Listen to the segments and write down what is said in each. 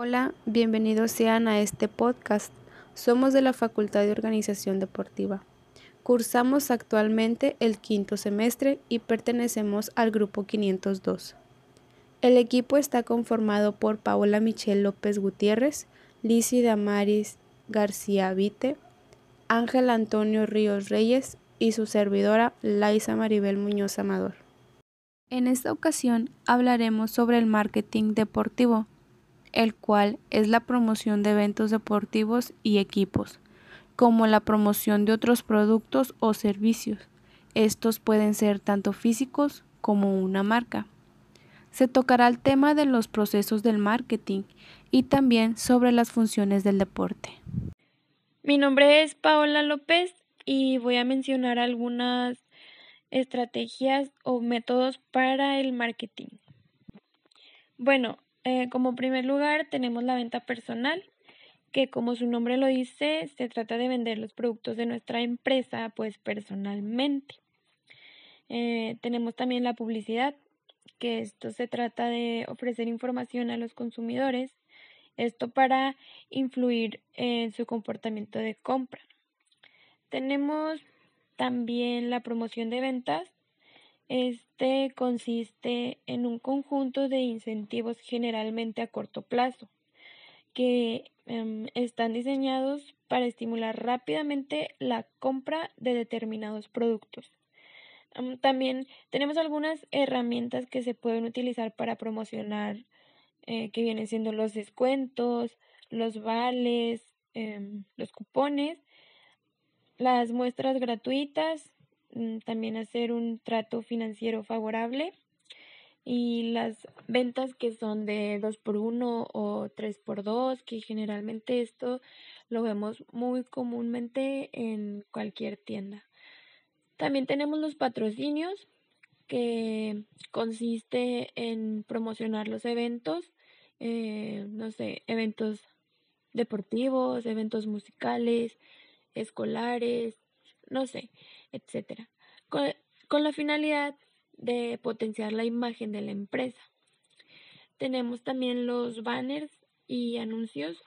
Hola, bienvenidos sean a este podcast. Somos de la Facultad de Organización Deportiva. Cursamos actualmente el quinto semestre y pertenecemos al grupo 502. El equipo está conformado por Paola Michelle López Gutiérrez, Lizzie Damaris García Vite, Ángel Antonio Ríos Reyes y su servidora Laisa Maribel Muñoz Amador. En esta ocasión hablaremos sobre el marketing deportivo el cual es la promoción de eventos deportivos y equipos, como la promoción de otros productos o servicios. Estos pueden ser tanto físicos como una marca. Se tocará el tema de los procesos del marketing y también sobre las funciones del deporte. Mi nombre es Paola López y voy a mencionar algunas estrategias o métodos para el marketing. Bueno, eh, como primer lugar tenemos la venta personal, que como su nombre lo dice, se trata de vender los productos de nuestra empresa pues personalmente. Eh, tenemos también la publicidad, que esto se trata de ofrecer información a los consumidores, esto para influir en su comportamiento de compra. Tenemos también la promoción de ventas, este consiste en un conjunto de incentivos generalmente a corto plazo que em, están diseñados para estimular rápidamente la compra de determinados productos. Em, también tenemos algunas herramientas que se pueden utilizar para promocionar, eh, que vienen siendo los descuentos, los vales, em, los cupones, las muestras gratuitas, también hacer un trato financiero favorable y las ventas que son de 2 por 1 o 3 por 2 que generalmente esto lo vemos muy comúnmente en cualquier tienda. También tenemos los patrocinios que consiste en promocionar los eventos, eh, no sé, eventos deportivos, eventos musicales, escolares, no sé, etcétera, con, la finalidad de potenciar la imagen de la empresa. Tenemos también los banners y anuncios.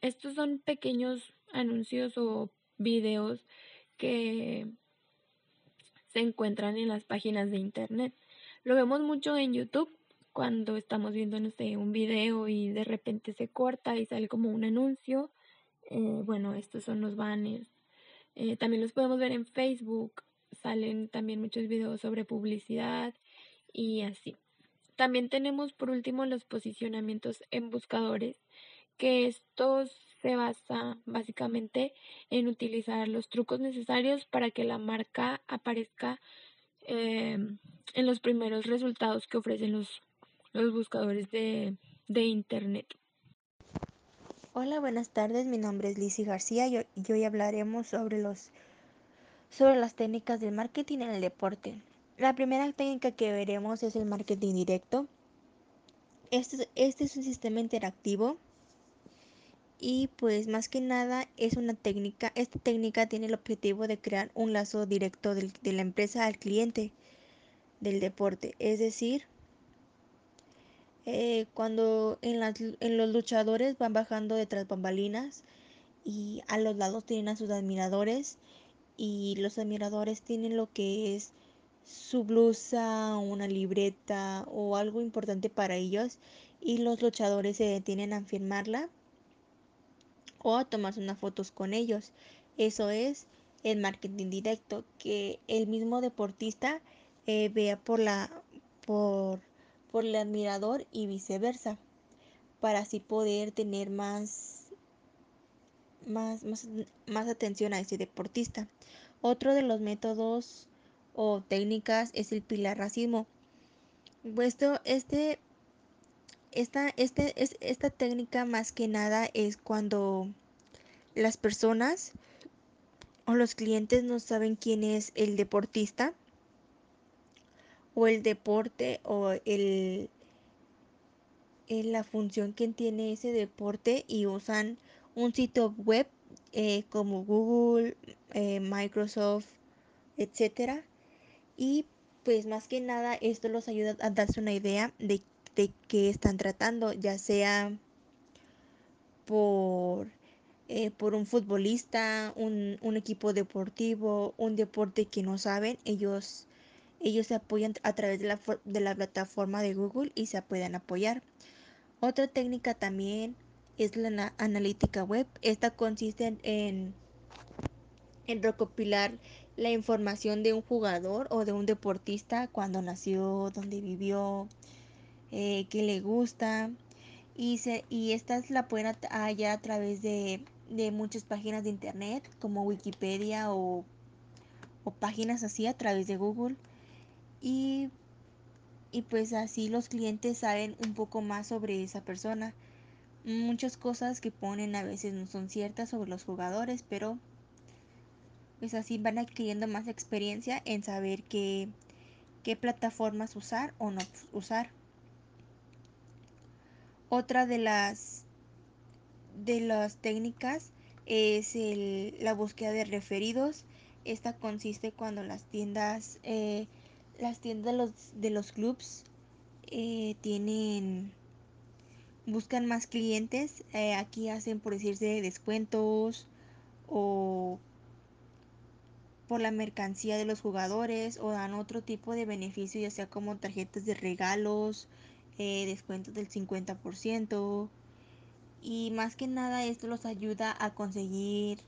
estos son pequeños anuncios o videos que se encuentran en las páginas de internet. Lo vemos mucho en YouTube cuando estamos viendo, no sé, un video y de repente se corta y sale como un anuncio. Eh, bueno, estos son los banners. Eh, también los podemos ver en Facebook, salen también muchos videos sobre publicidad y así. También tenemos por último los posicionamientos en buscadores, que estos se basa básicamente en utilizar los trucos necesarios para que la marca aparezca em, en los primeros resultados que ofrecen los, los buscadores de, de Internet. Hola, buenas tardes. Mi nombre es Lizzie García y hoy hablaremos sobre, los, sobre las técnicas del marketing en el deporte. La primera técnica que veremos es el marketing directo. Este, este es un sistema interactivo y pues más que nada es una técnica. Esta técnica tiene el objetivo de crear un lazo directo de la empresa al cliente del deporte, es decir, eh, cuando en, los luchadores van bajando detrás bambalinas y a los lados tienen a sus admiradores y los admiradores tienen lo que es su blusa, una libreta o algo importante para ellos y los luchadores se detienen a firmarla o a tomarse unas fotos con ellos. Eso es el marketing directo, que el mismo deportista eh, vea por la por por el admirador y viceversa, para así poder tener más, más, más, atención a ese deportista. Otro de los métodos o técnicas es el pilar racismo. Puesto este, esta, este, es, esta técnica más que nada es cuando las personas o los clientes no saben quién es el deportista o el deporte o el, la función que tiene ese deporte y usan un sitio web eh, como Google, eh, Microsoft, etcétera. Y pues más que nada esto los ayuda a darse una idea de, de qué están tratando, ya sea por, eh, por un futbolista, un, un, equipo deportivo, un deporte que no saben, ellos, ellos se apoyan a través de la, de la plataforma de Google y se pueden apoyar. Otra técnica también es la analítica web. Esta consiste en, en recopilar la información de un jugador o de un deportista, cuando nació, dónde vivió, eh, qué le gusta. Y, se, y estas la pueden hallar a través de, de, muchas páginas de internet, como Wikipedia o, o, páginas así a través de Google. Y, y pues así los clientes saben un poco más sobre esa persona. Muchas cosas que ponen a veces no son ciertas sobre los jugadores, pero pues así van adquiriendo más experiencia en saber qué, qué plataformas usar o no usar. Otra de las de las técnicas es el, la búsqueda de referidos. Esta consiste cuando las tiendas eh, las tiendas de los, de los clubs eh, tienen buscan más clientes. Eh, aquí hacen por decirse descuentos o por la mercancía de los jugadores o dan otro tipo de beneficio, ya sea como tarjetas de regalos, eh, descuentos del 50%. Y más que nada esto los ayuda a conseguir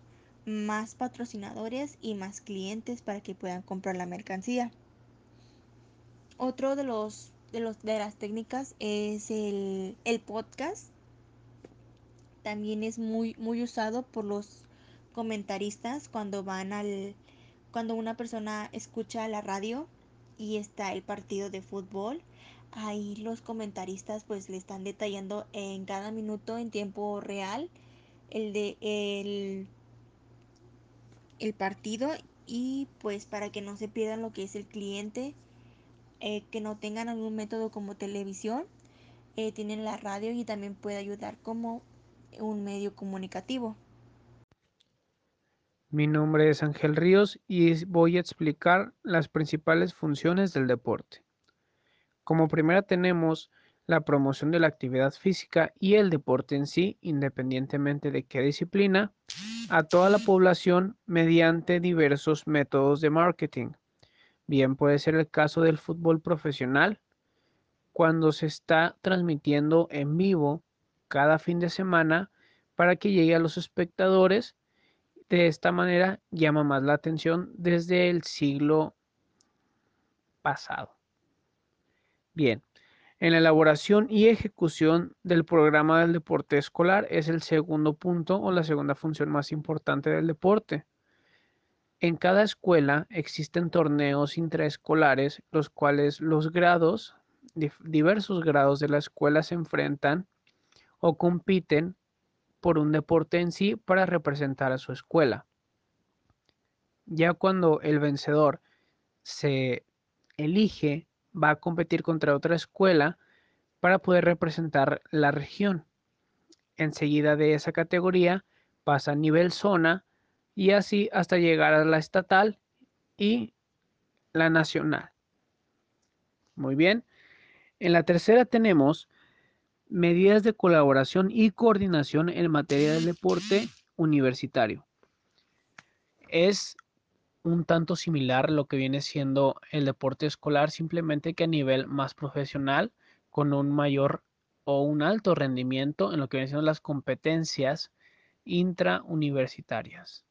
más patrocinadores y más clientes para que puedan comprar la mercancía. Otro de los de, los, de las técnicas es el, el podcast. También es muy, muy usado por los comentaristas cuando van al, cuando una persona escucha la radio y está el partido de fútbol, ahí los comentaristas pues le están detallando en cada minuto en tiempo real el de el, el partido y pues para que no se pierdan lo que es el cliente, eh, que no tengan algún método como televisión, eh, tienen la radio y también puede ayudar como un medio comunicativo. Mi nombre es Ángel Ríos y voy a explicar las principales funciones del deporte. Como primera tenemos la promoción de la actividad física y el deporte en sí, independientemente de qué disciplina, a toda la población mediante diversos métodos de marketing. Bien puede ser el caso del fútbol profesional, cuando se está transmitiendo en vivo cada fin de semana para que llegue a los espectadores de esta manera llama más la atención desde el siglo pasado. Bien, en la elaboración y ejecución del programa del deporte escolar es el segundo punto o la segunda función más importante del deporte. En cada escuela existen torneos intraescolares, los cuales los grados, diversos grados de la escuela se enfrentan o compiten por un deporte en sí para representar a su escuela. Ya cuando el vencedor se elige, va a competir contra otra escuela para poder representar la región. Enseguida de esa categoría pasa a nivel zona y así hasta llegar a la estatal y la nacional. Muy bien. En la tercera tenemos medidas de colaboración y coordinación en materia del deporte universitario. Es un tanto similar lo que viene siendo el deporte escolar, simplemente que a nivel más profesional, con un mayor o un alto rendimiento en lo que vienen siendo las competencias intrauniversitarias.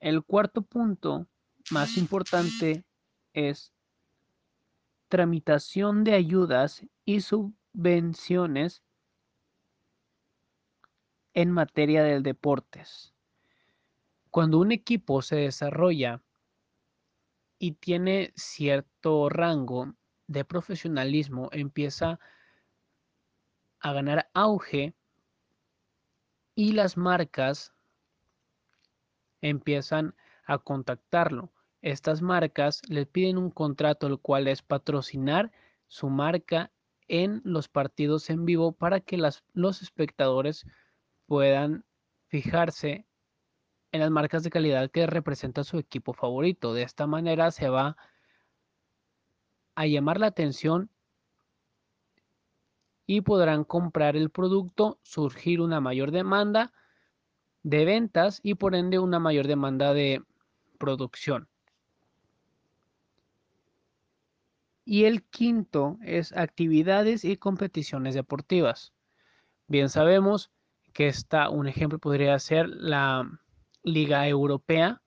El cuarto punto más importante es tramitación de ayudas y sub subvenciones en materia de deportes. Cuando un equipo se desarrolla y tiene cierto rango de profesionalismo, empieza a ganar auge y las marcas empiezan a contactarlo. Estas marcas le piden un contrato, el cual es patrocinar su marca en los partidos en vivo para que los espectadores puedan fijarse en las marcas de calidad que representa su equipo favorito. De esta manera se va a llamar la atención y podrán comprar el producto, surgir una mayor demanda de ventas y por ende una mayor demanda de producción. Y el quinto es actividades y competiciones deportivas. Bien sabemos que está un ejemplo podría ser la Liga Europea,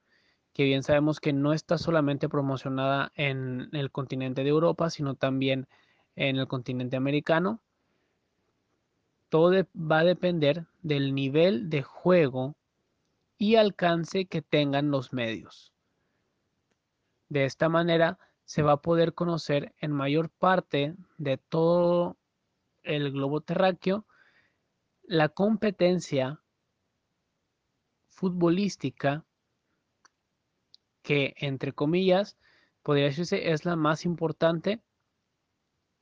que bien sabemos que no está solamente promocionada en el continente de Europa, sino también en el continente americano. Todo va a depender del nivel de juego y alcance que tengan los medios. De esta manera se va a poder conocer en mayor parte de todo el globo terráqueo la competencia futbolística que, entre comillas, podría decirse es la más importante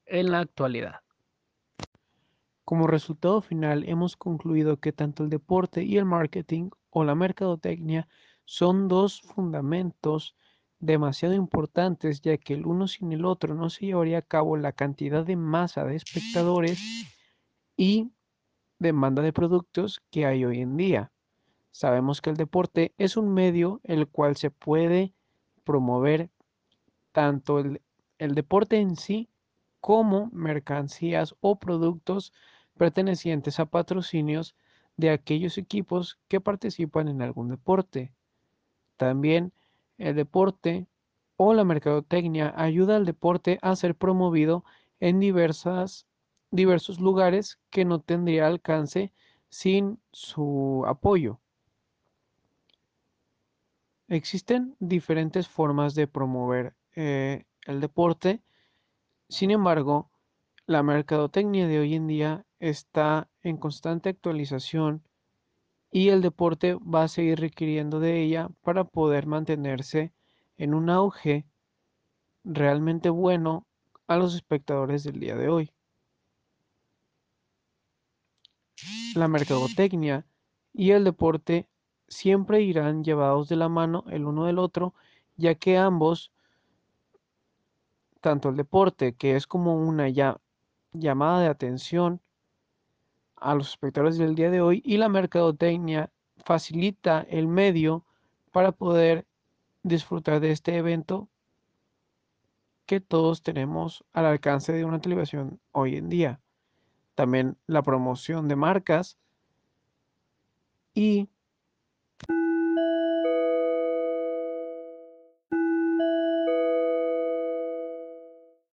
en la actualidad. Como resultado final, hemos concluido que tanto el deporte y el marketing o la mercadotecnia son dos fundamentos demasiado importantes, ya que el uno sin el otro no se llevaría a cabo la cantidad de masa de espectadores y demanda de productos que hay hoy en día. Sabemos que el deporte es un medio el cual se puede promover tanto el, el deporte en sí como mercancías o productos pertenecientes a patrocinios de aquellos equipos que participan en algún deporte. También el deporte o la mercadotecnia ayuda al deporte a ser promovido en diversas, diversos lugares que no tendría alcance sin su apoyo. Existen diferentes formas de promover eh, el deporte, sin embargo, la mercadotecnia de hoy en día está en constante actualización y el deporte va a seguir requiriendo de ella para poder mantenerse en un auge realmente bueno a los espectadores del día de hoy. La mercadotecnia y el deporte siempre irán llevados de la mano el uno del otro, ya que ambos, tanto el deporte, que es como una llamada de atención, a los espectadores del día de hoy y la mercadotecnia facilita el medio para poder disfrutar de este evento que todos tenemos al alcance de una televisión hoy en día. También la promoción de marcas y